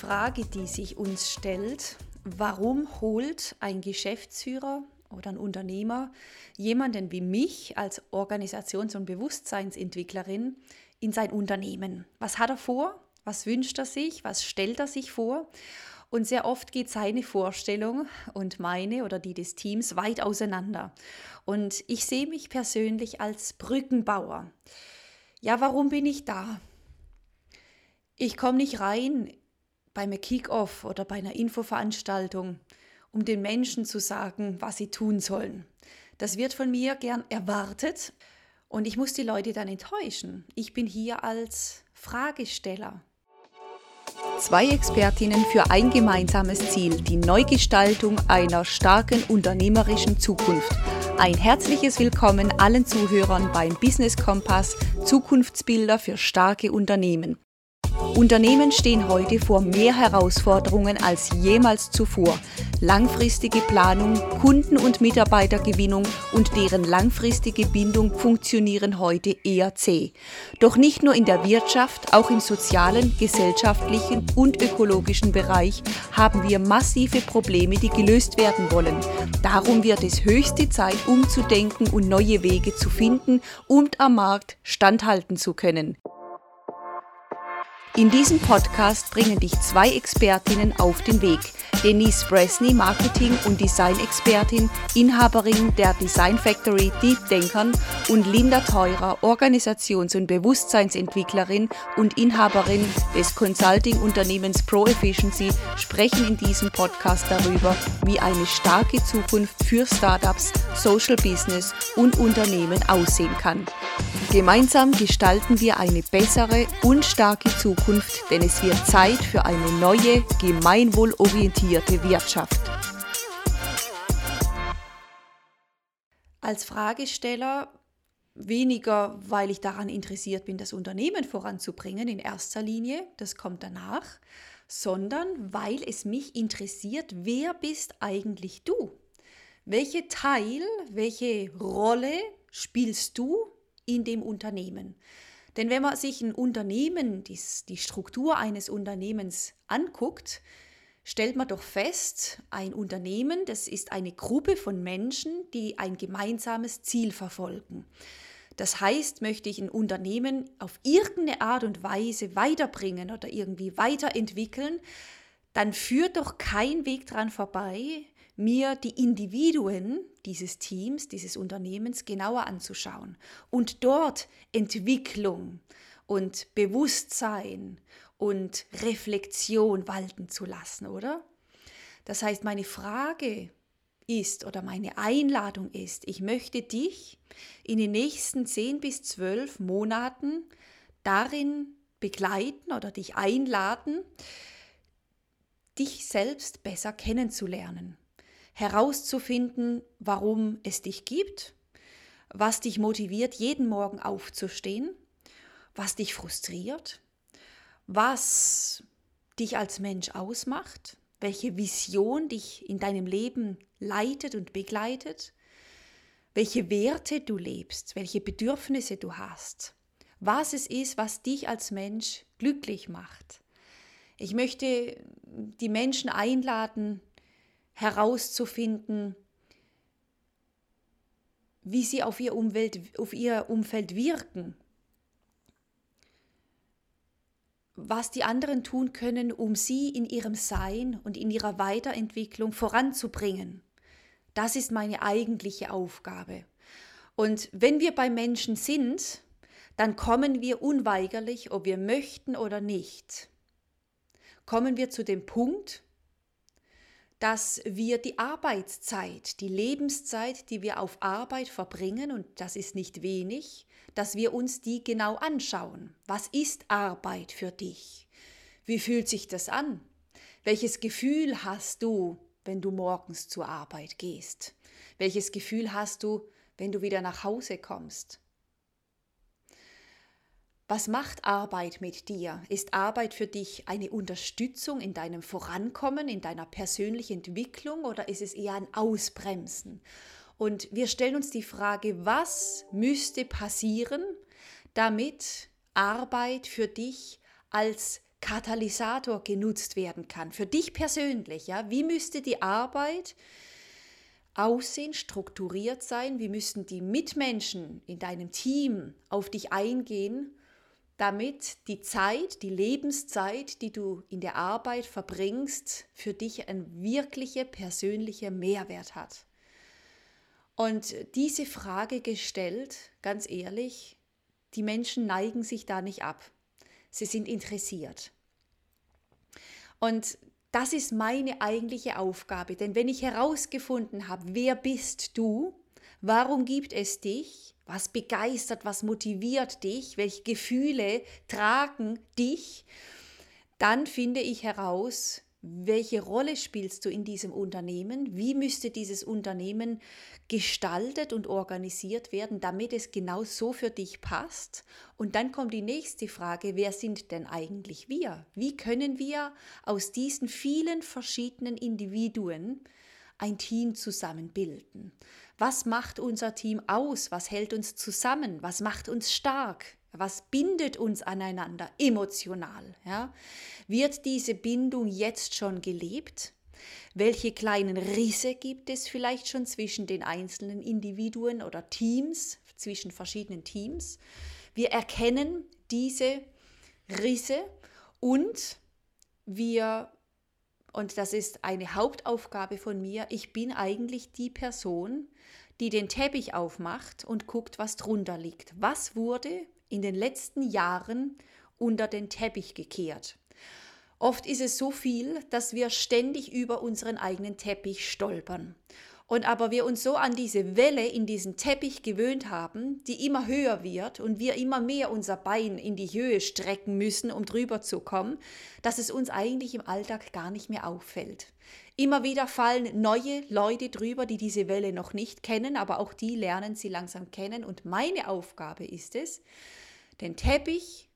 Frage, die sich uns stellt, warum holt ein Geschäftsführer oder ein Unternehmer jemanden wie mich als Organisations- und Bewusstseinsentwicklerin in sein Unternehmen? Was hat er vor? Was wünscht er sich? Was stellt er sich vor? Und sehr oft geht seine Vorstellung und meine oder die des Teams weit auseinander. Und ich sehe mich persönlich als Brückenbauer. Ja, warum bin ich da? Ich komme nicht rein bei einem Kick-off oder bei einer Infoveranstaltung, um den Menschen zu sagen, was sie tun sollen. Das wird von mir gern erwartet und ich muss die Leute dann enttäuschen. Ich bin hier als Fragesteller. Zwei Expertinnen für ein gemeinsames Ziel, die Neugestaltung einer starken unternehmerischen Zukunft. Ein herzliches Willkommen allen Zuhörern beim Business Kompass Zukunftsbilder für starke Unternehmen. Unternehmen stehen heute vor mehr Herausforderungen als jemals zuvor. Langfristige Planung, Kunden- und Mitarbeitergewinnung und deren langfristige Bindung funktionieren heute eher zäh. Doch nicht nur in der Wirtschaft, auch im sozialen, gesellschaftlichen und ökologischen Bereich haben wir massive Probleme, die gelöst werden wollen. Darum wird es höchste Zeit, umzudenken und neue Wege zu finden und am Markt standhalten zu können. In diesem Podcast bringen dich zwei Expertinnen auf den Weg. Denise Bresney, Marketing- und Design-Expertin, Inhaberin der Design Factory Deep Denkern und Linda Teurer, Organisations- und Bewusstseinsentwicklerin und Inhaberin des Consulting-Unternehmens Pro Efficiency, sprechen in diesem Podcast darüber, wie eine starke Zukunft für Startups, Social Business und Unternehmen aussehen kann. Gemeinsam gestalten wir eine bessere und starke Zukunft, denn es wird Zeit für eine neue, gemeinwohlorientierte Wirtschaft. Als Fragesteller weniger, weil ich daran interessiert bin, das Unternehmen voranzubringen in erster Linie, das kommt danach, sondern weil es mich interessiert, wer bist eigentlich du? Welche Teil, welche Rolle spielst du in dem Unternehmen. Denn wenn man sich ein Unternehmen, die, die Struktur eines Unternehmens anguckt, stellt man doch fest, ein Unternehmen, das ist eine Gruppe von Menschen, die ein gemeinsames Ziel verfolgen. Das heißt, möchte ich ein Unternehmen auf irgendeine Art und Weise weiterbringen oder irgendwie weiterentwickeln, dann führt doch kein Weg dran vorbei, mir die Individuen dieses Teams, dieses Unternehmens genauer anzuschauen und dort Entwicklung und Bewusstsein und Reflexion walten zu lassen, oder? Das heißt, meine Frage ist oder meine Einladung ist, ich möchte dich in den nächsten zehn bis zwölf Monaten darin begleiten oder dich einladen, dich selbst besser kennenzulernen herauszufinden, warum es dich gibt, was dich motiviert, jeden Morgen aufzustehen, was dich frustriert, was dich als Mensch ausmacht, welche Vision dich in deinem Leben leitet und begleitet, welche Werte du lebst, welche Bedürfnisse du hast, was es ist, was dich als Mensch glücklich macht. Ich möchte die Menschen einladen, herauszufinden, wie sie auf ihr, Umwelt, auf ihr Umfeld wirken, was die anderen tun können, um sie in ihrem Sein und in ihrer Weiterentwicklung voranzubringen. Das ist meine eigentliche Aufgabe. Und wenn wir bei Menschen sind, dann kommen wir unweigerlich, ob wir möchten oder nicht, kommen wir zu dem Punkt, dass wir die Arbeitszeit, die Lebenszeit, die wir auf Arbeit verbringen, und das ist nicht wenig, dass wir uns die genau anschauen. Was ist Arbeit für dich? Wie fühlt sich das an? Welches Gefühl hast du, wenn du morgens zur Arbeit gehst? Welches Gefühl hast du, wenn du wieder nach Hause kommst? Was macht Arbeit mit dir? Ist Arbeit für dich eine Unterstützung in deinem Vorankommen, in deiner persönlichen Entwicklung oder ist es eher ein Ausbremsen? Und wir stellen uns die Frage, was müsste passieren, damit Arbeit für dich als Katalysator genutzt werden kann. Für dich persönlich, ja, wie müsste die Arbeit aussehen, strukturiert sein, wie müssten die Mitmenschen in deinem Team auf dich eingehen, damit die Zeit, die Lebenszeit, die du in der Arbeit verbringst, für dich ein wirklicher persönlicher Mehrwert hat. Und diese Frage gestellt, ganz ehrlich, die Menschen neigen sich da nicht ab. Sie sind interessiert. Und das ist meine eigentliche Aufgabe. Denn wenn ich herausgefunden habe, wer bist du, warum gibt es dich, was begeistert, was motiviert dich, welche Gefühle tragen dich, dann finde ich heraus, welche Rolle spielst du in diesem Unternehmen? Wie müsste dieses Unternehmen gestaltet und organisiert werden, damit es genau so für dich passt? Und dann kommt die nächste Frage, wer sind denn eigentlich wir? Wie können wir aus diesen vielen verschiedenen Individuen ein Team zusammenbilden? Was macht unser Team aus? Was hält uns zusammen? Was macht uns stark? Was bindet uns aneinander emotional? Ja? Wird diese Bindung jetzt schon gelebt? Welche kleinen Risse gibt es vielleicht schon zwischen den einzelnen Individuen oder Teams, zwischen verschiedenen Teams? Wir erkennen diese Risse und wir, und das ist eine Hauptaufgabe von mir, ich bin eigentlich die Person, die den Teppich aufmacht und guckt, was drunter liegt. Was wurde in den letzten Jahren unter den Teppich gekehrt. Oft ist es so viel, dass wir ständig über unseren eigenen Teppich stolpern. Und aber wir uns so an diese Welle in diesen Teppich gewöhnt haben, die immer höher wird und wir immer mehr unser Bein in die Höhe strecken müssen, um drüber zu kommen, dass es uns eigentlich im Alltag gar nicht mehr auffällt. Immer wieder fallen neue Leute drüber, die diese Welle noch nicht kennen, aber auch die lernen sie langsam kennen. Und meine Aufgabe ist es, den Teppich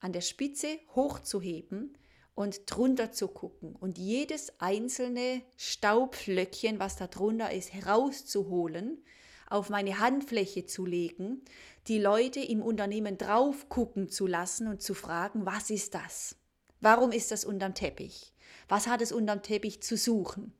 an der Spitze hochzuheben und drunter zu gucken und jedes einzelne Staubflöckchen, was da drunter ist, herauszuholen, auf meine Handfläche zu legen, die Leute im Unternehmen drauf gucken zu lassen und zu fragen, was ist das? Warum ist das unterm Teppich? Was hat es unterm Teppich zu suchen?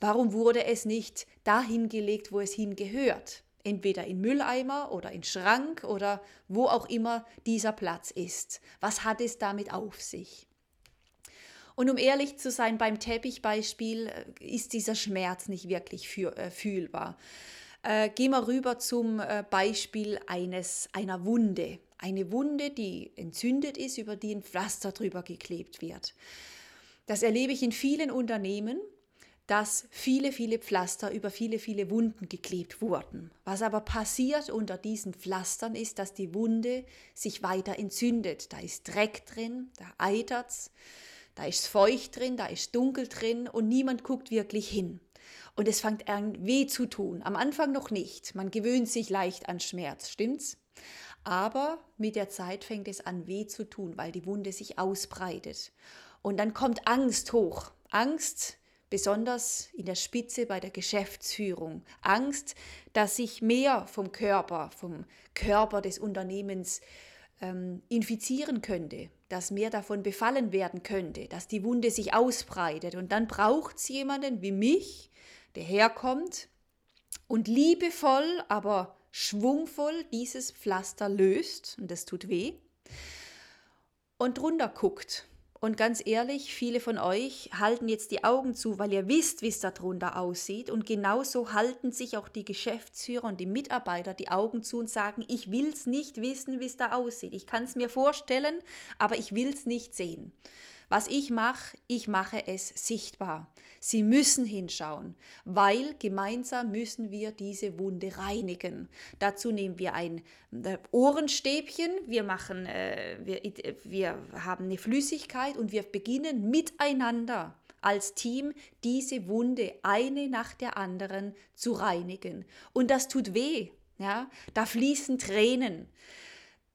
Warum wurde es nicht dahin gelegt, wo es hingehört? entweder in Mülleimer oder in Schrank oder wo auch immer dieser Platz ist. Was hat es damit auf sich? Und um ehrlich zu sein, beim Teppichbeispiel äh, ist dieser Schmerz nicht wirklich für, äh, fühlbar. Äh, gehen wir rüber zum äh, Beispiel eines, einer Wunde. Eine Wunde, die entzündet ist, über die ein Pflaster drüber geklebt wird. Das erlebe ich in vielen Unternehmen, dass viele, viele Pflaster über viele, viele Wunden geklebt wurden. Was aber passiert unter diesen Pflastern ist, dass die Wunde sich weiter entzündet. Da ist Dreck drin, da eitert's, da ist feucht drin, da ist dunkel drin und niemand guckt wirklich hin. Und es fängt an weh zu tun. Am Anfang noch nicht. Man gewöhnt sich leicht an Schmerz, stimmt's? Aber mit der Zeit fängt es an weh zu tun, weil die Wunde sich ausbreitet. Und dann kommt Angst hoch. Angst, besonders in der Spitze bei der Geschäftsführung. Angst, dass sich mehr vom Körper, vom Körper des Unternehmens ähm, infizieren könnte, dass mehr davon befallen werden könnte, dass die Wunde sich ausbreitet. Und dann braucht es jemanden wie mich, der herkommt und liebevoll, aber schwungvoll dieses Pflaster löst, und das tut weh, und drunter guckt und ganz ehrlich, viele von euch halten jetzt die Augen zu, weil ihr wisst, wie es darunter aussieht. Und genauso halten sich auch die Geschäftsführer und die Mitarbeiter die Augen zu und sagen, ich will es nicht wissen, wie es da aussieht. Ich kann es mir vorstellen, aber ich will es nicht sehen. Was ich mache, ich mache es sichtbar. Sie müssen hinschauen, weil gemeinsam müssen wir diese Wunde reinigen. Dazu nehmen wir ein äh, Ohrenstäbchen, wir, machen, äh, wir, wir haben eine Flüssigkeit und wir beginnen miteinander als Team diese Wunde eine nach der anderen zu reinigen. Und das tut weh. Ja? Da fließen Tränen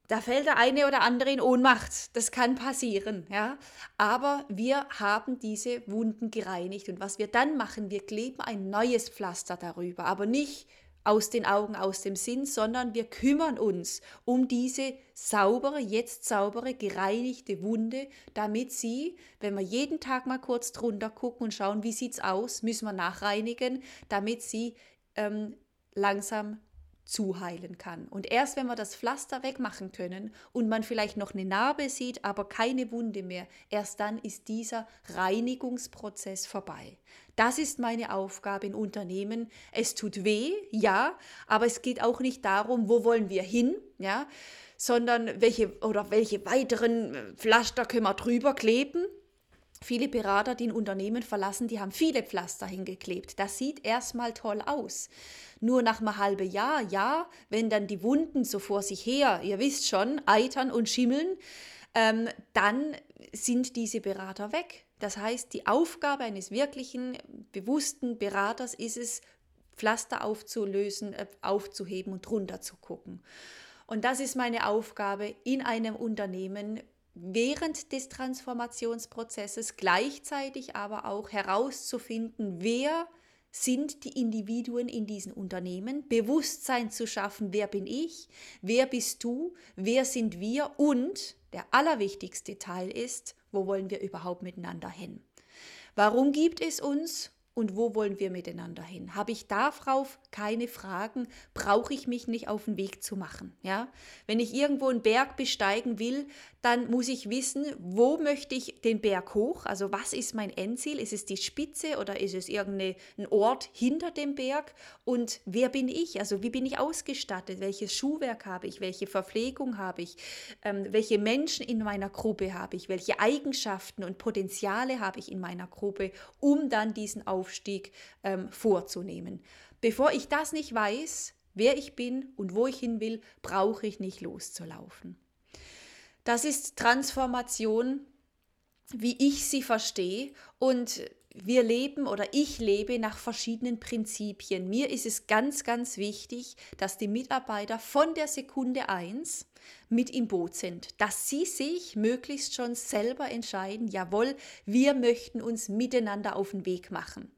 da fällt der eine oder andere in Ohnmacht. Das kann passieren, ja. Aber wir haben diese Wunden gereinigt und was wir dann machen, wir kleben ein neues Pflaster darüber, aber nicht aus den Augen, aus dem Sinn, sondern wir kümmern uns um diese saubere, jetzt saubere, gereinigte Wunde, damit sie, wenn wir jeden Tag mal kurz drunter gucken und schauen, wie sieht es aus, müssen wir nachreinigen, damit sie ähm, langsam zuheilen kann. Und erst wenn wir das Pflaster wegmachen können und man vielleicht noch eine Narbe sieht, aber keine Wunde mehr, erst dann ist dieser Reinigungsprozess vorbei. Das ist meine Aufgabe in Unternehmen. Es tut weh, ja, aber es geht auch nicht darum, wo wollen wir hin, ja, sondern welche oder welche weiteren Pflaster können wir drüber kleben, Viele Berater, die ein Unternehmen verlassen, die haben viele Pflaster hingeklebt. Das sieht erstmal toll aus. Nur nach einem halben Jahr, ja, wenn dann die Wunden so vor sich her, ihr wisst schon, eitern und schimmeln, ähm, dann sind diese Berater weg. Das heißt, die Aufgabe eines wirklichen, bewussten Beraters ist es, Pflaster aufzulösen, äh, aufzuheben und drunter zu gucken. Und das ist meine Aufgabe in einem Unternehmen während des Transformationsprozesses, gleichzeitig aber auch herauszufinden, wer sind die Individuen in diesen Unternehmen, Bewusstsein zu schaffen, wer bin ich, wer bist du, wer sind wir und der allerwichtigste Teil ist, wo wollen wir überhaupt miteinander hin. Warum gibt es uns und wo wollen wir miteinander hin? Habe ich darauf keine Fragen? Brauche ich mich nicht auf den Weg zu machen? Ja? Wenn ich irgendwo einen Berg besteigen will, dann muss ich wissen, wo möchte ich den Berg hoch? Also was ist mein Endziel? Ist es die Spitze oder ist es irgendein Ort hinter dem Berg? Und wer bin ich? Also wie bin ich ausgestattet? Welches Schuhwerk habe ich? Welche Verpflegung habe ich? Ähm, welche Menschen in meiner Gruppe habe ich? Welche Eigenschaften und Potenziale habe ich in meiner Gruppe, um dann diesen Aufstieg ähm, vorzunehmen? Bevor ich das nicht weiß, wer ich bin und wo ich hin will, brauche ich nicht loszulaufen. Das ist Transformation, wie ich sie verstehe. Und wir leben oder ich lebe nach verschiedenen Prinzipien. Mir ist es ganz, ganz wichtig, dass die Mitarbeiter von der Sekunde 1 mit im Boot sind, dass sie sich möglichst schon selber entscheiden, jawohl, wir möchten uns miteinander auf den Weg machen.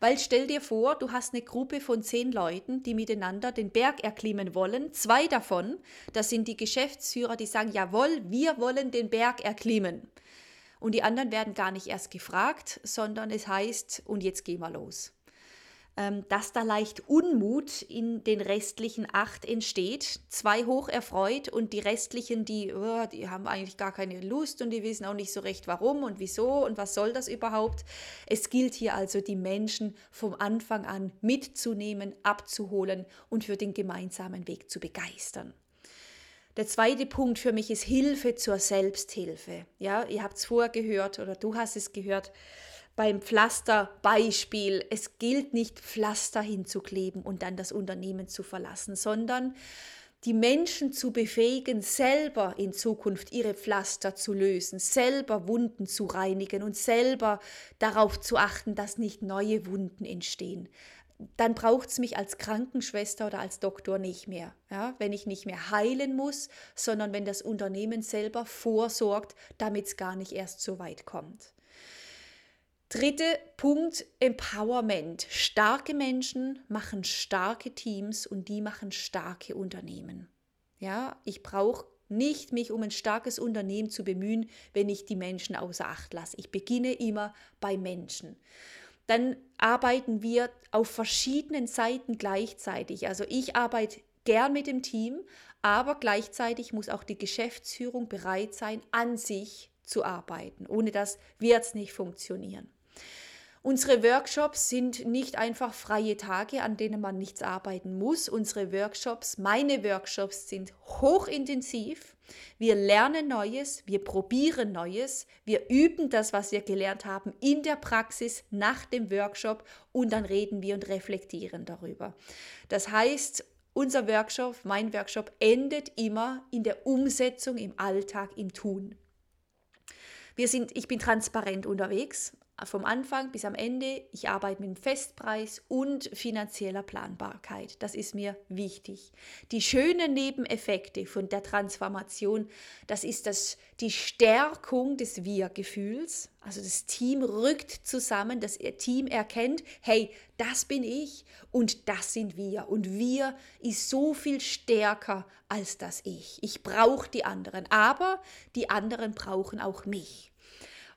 Weil stell dir vor, du hast eine Gruppe von zehn Leuten, die miteinander den Berg erklimmen wollen. Zwei davon, das sind die Geschäftsführer, die sagen, jawohl, wir wollen den Berg erklimmen. Und die anderen werden gar nicht erst gefragt, sondern es heißt, und jetzt gehen wir los. Ähm, dass da leicht Unmut in den restlichen acht entsteht. Zwei hoch erfreut und die restlichen, die, oh, die haben eigentlich gar keine Lust und die wissen auch nicht so recht warum und wieso und was soll das überhaupt. Es gilt hier also, die Menschen vom Anfang an mitzunehmen, abzuholen und für den gemeinsamen Weg zu begeistern. Der zweite Punkt für mich ist Hilfe zur Selbsthilfe. Ja, ihr habt es vorher gehört oder du hast es gehört beim Pflasterbeispiel, es gilt nicht, Pflaster hinzukleben und dann das Unternehmen zu verlassen, sondern die Menschen zu befähigen, selber in Zukunft ihre Pflaster zu lösen, selber Wunden zu reinigen und selber darauf zu achten, dass nicht neue Wunden entstehen. Dann braucht es mich als Krankenschwester oder als Doktor nicht mehr. Ja? Wenn ich nicht mehr heilen muss, sondern wenn das Unternehmen selber vorsorgt, damit es gar nicht erst so weit kommt. Dritter Punkt, Empowerment. Starke Menschen machen starke Teams und die machen starke Unternehmen. Ja, ich brauche nicht mich um ein starkes Unternehmen zu bemühen, wenn ich die Menschen außer Acht lasse. Ich beginne immer bei Menschen. Dann arbeiten wir auf verschiedenen Seiten gleichzeitig. Also ich arbeite gern mit dem Team, aber gleichzeitig muss auch die Geschäftsführung bereit sein, an sich zu arbeiten. Ohne das wird es nicht funktionieren. Unsere Workshops sind nicht einfach freie Tage, an denen man nichts arbeiten muss. Unsere Workshops, meine Workshops sind hochintensiv. Wir lernen Neues, wir probieren Neues, wir üben das, was wir gelernt haben, in der Praxis nach dem Workshop und dann reden wir und reflektieren darüber. Das heißt, unser Workshop, mein Workshop endet immer in der Umsetzung im Alltag, im Tun. Wir sind, ich bin transparent unterwegs. Vom Anfang bis am Ende. Ich arbeite mit dem Festpreis und finanzieller Planbarkeit. Das ist mir wichtig. Die schönen Nebeneffekte von der Transformation, das ist das, die Stärkung des Wir-Gefühls. Also das Team rückt zusammen, das Team erkennt, hey, das bin ich und das sind wir. Und wir ist so viel stärker als das Ich. Ich brauche die anderen, aber die anderen brauchen auch mich.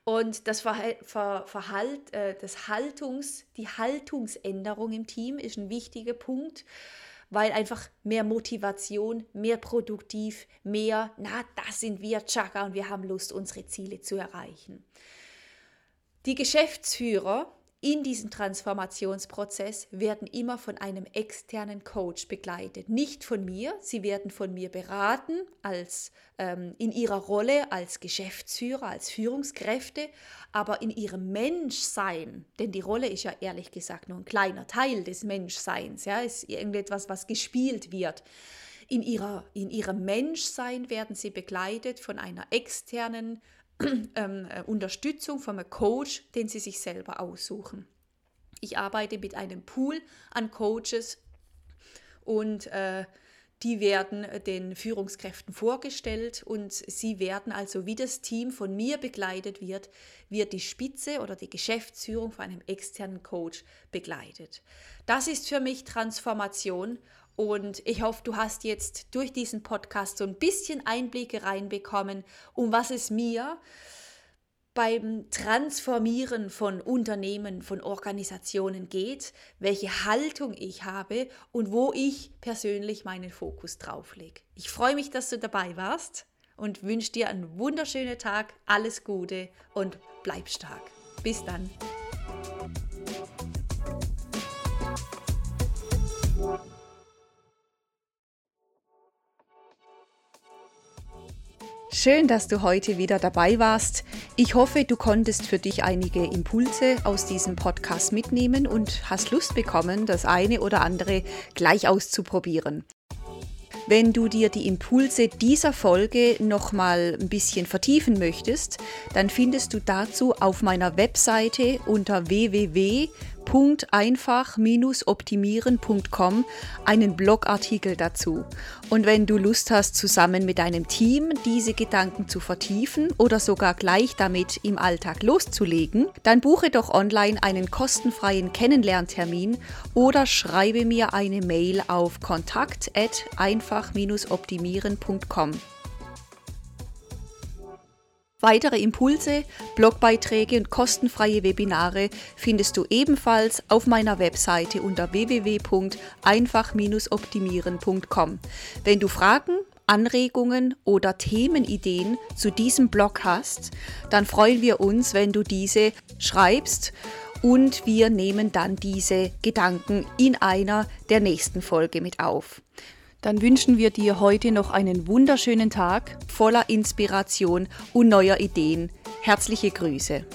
Und das, Verhalt, äh, das Haltungs, die Haltungsänderung im Team ist ein wichtiger Punkt, weil einfach mehr Motivation, mehr produktiv, mehr, na, das sind wir, Chaka, und wir haben Lust, unsere Ziele zu erreichen. Die Geschäftsführer in diesem Transformationsprozess werden immer von einem externen Coach begleitet. Nicht von mir, sie werden von mir beraten als, ähm, in ihrer Rolle als Geschäftsführer, als Führungskräfte, aber in ihrem Menschsein, denn die Rolle ist ja ehrlich gesagt nur ein kleiner Teil des Menschseins, ja, ist irgendetwas, was gespielt wird. In, ihrer, in ihrem Menschsein werden sie begleitet von einer externen ähm, äh, Unterstützung von einem Coach, den sie sich selber aussuchen. Ich arbeite mit einem Pool an Coaches und äh, die werden den Führungskräften vorgestellt und sie werden also, wie das Team von mir begleitet wird, wird die Spitze oder die Geschäftsführung von einem externen Coach begleitet. Das ist für mich Transformation und ich hoffe, du hast jetzt durch diesen Podcast so ein bisschen Einblicke reinbekommen, um was es mir beim Transformieren von Unternehmen, von Organisationen geht, welche Haltung ich habe und wo ich persönlich meinen Fokus drauf lege. Ich freue mich, dass du dabei warst und wünsche dir einen wunderschönen Tag, alles Gute und bleib stark. Bis dann. Schön, dass du heute wieder dabei warst. Ich hoffe, du konntest für dich einige Impulse aus diesem Podcast mitnehmen und hast Lust bekommen, das eine oder andere gleich auszuprobieren. Wenn du dir die Impulse dieser Folge nochmal ein bisschen vertiefen möchtest, dann findest du dazu auf meiner Webseite unter www www.einfach-optimieren.com einen Blogartikel dazu. Und wenn du Lust hast, zusammen mit deinem Team diese Gedanken zu vertiefen oder sogar gleich damit im Alltag loszulegen, dann buche doch online einen kostenfreien Kennenlerntermin oder schreibe mir eine Mail auf kontakt@einfach-optimieren.com. Weitere Impulse, Blogbeiträge und kostenfreie Webinare findest du ebenfalls auf meiner Webseite unter www.einfach-optimieren.com. Wenn du Fragen, Anregungen oder Themenideen zu diesem Blog hast, dann freuen wir uns, wenn du diese schreibst und wir nehmen dann diese Gedanken in einer der nächsten Folge mit auf dann wünschen wir dir heute noch einen wunderschönen Tag voller Inspiration und neuer Ideen. Herzliche Grüße.